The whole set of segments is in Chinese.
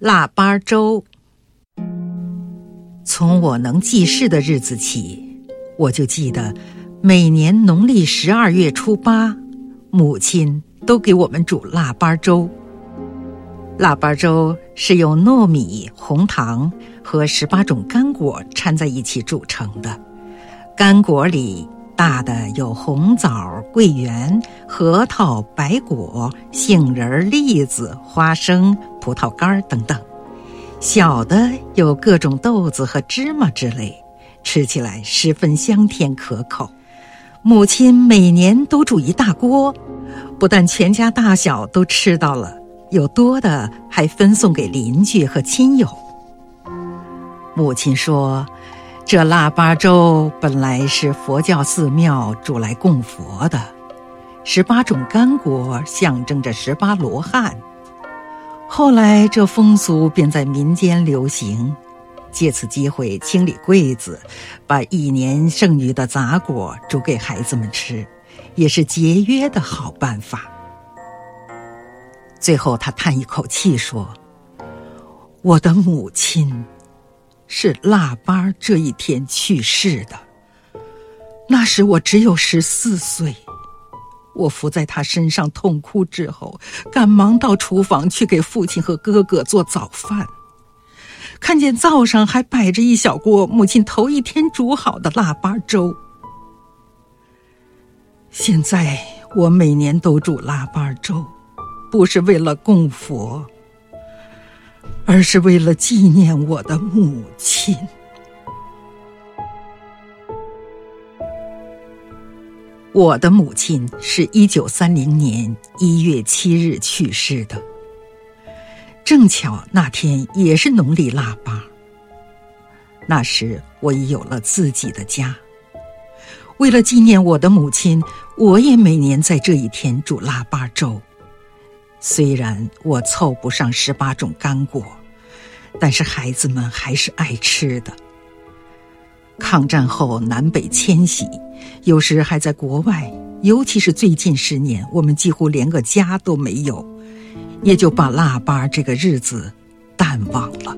腊八粥。从我能记事的日子起，我就记得，每年农历十二月初八，母亲都给我们煮腊八粥。腊八粥是用糯米、红糖和十八种干果掺在一起煮成的，干果里大的有红枣、桂圆、核桃、白果、杏仁、栗子、花生、葡萄干等等。小的有各种豆子和芝麻之类，吃起来十分香甜可口。母亲每年都煮一大锅，不但全家大小都吃到了，有多的还分送给邻居和亲友。母亲说：“这腊八粥本来是佛教寺庙煮来供佛的，十八种干果象征着十八罗汉。”后来，这风俗便在民间流行，借此机会清理柜子，把一年剩余的杂果煮给孩子们吃，也是节约的好办法。最后，他叹一口气说：“我的母亲是腊八这一天去世的，那时我只有十四岁。”我伏在他身上痛哭之后，赶忙到厨房去给父亲和哥哥做早饭。看见灶上还摆着一小锅母亲头一天煮好的腊八粥。现在我每年都煮腊八粥，不是为了供佛，而是为了纪念我的母亲。我的母亲是一九三零年一月七日去世的，正巧那天也是农历腊八。那时我已有了自己的家，为了纪念我的母亲，我也每年在这一天煮腊八粥。虽然我凑不上十八种干果，但是孩子们还是爱吃的。抗战后南北迁徙，有时还在国外，尤其是最近十年，我们几乎连个家都没有，也就把腊八这个日子淡忘了。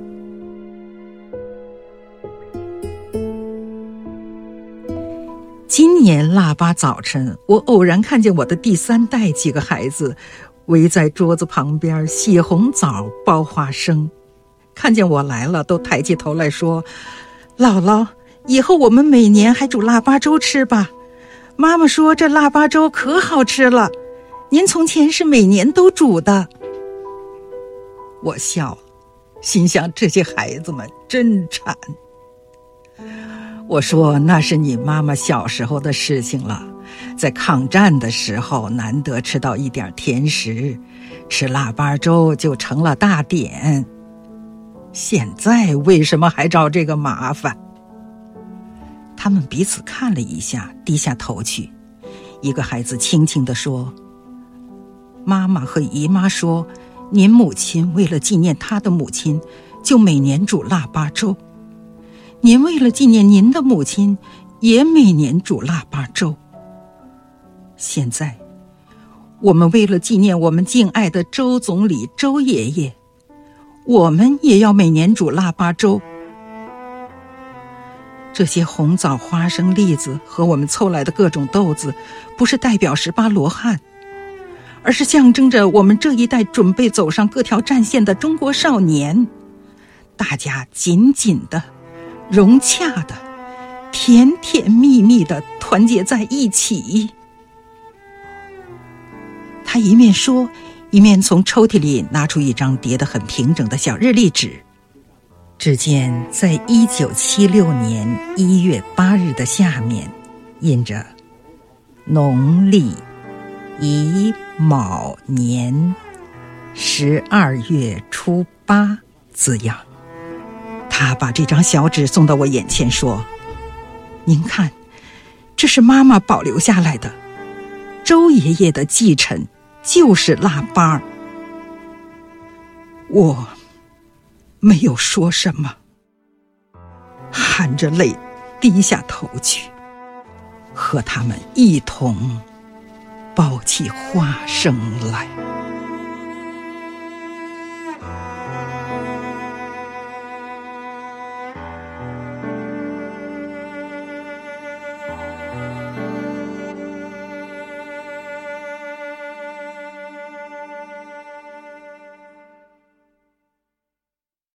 今年腊八早晨，我偶然看见我的第三代几个孩子围在桌子旁边洗红枣、剥花生，看见我来了，都抬起头来说：“姥姥。”以后我们每年还煮腊八粥吃吧。妈妈说这腊八粥可好吃了，您从前是每年都煮的。我笑，心想这些孩子们真馋。我说那是你妈妈小时候的事情了，在抗战的时候难得吃到一点甜食，吃腊八粥就成了大典。现在为什么还找这个麻烦？他们彼此看了一下，低下头去。一个孩子轻轻地说：“妈妈和姨妈说，您母亲为了纪念她的母亲，就每年煮腊八粥。您为了纪念您的母亲，也每年煮腊八粥。现在，我们为了纪念我们敬爱的周总理周爷爷，我们也要每年煮腊八粥。”这些红枣、花生、栗子和我们凑来的各种豆子，不是代表十八罗汉，而是象征着我们这一代准备走上各条战线的中国少年，大家紧紧的、融洽的、甜甜蜜蜜的团结在一起。一面说，一面从抽屉里拿出一张叠得很平整的小日历纸。只见在一九七六年一月八日的下面，印着“农历乙卯年十二月初八”字样。他把这张小纸送到我眼前，说：“您看，这是妈妈保留下来的。周爷爷的继承就是腊八。”我。没有说什么，含着泪低下头去，和他们一同抱起花生来。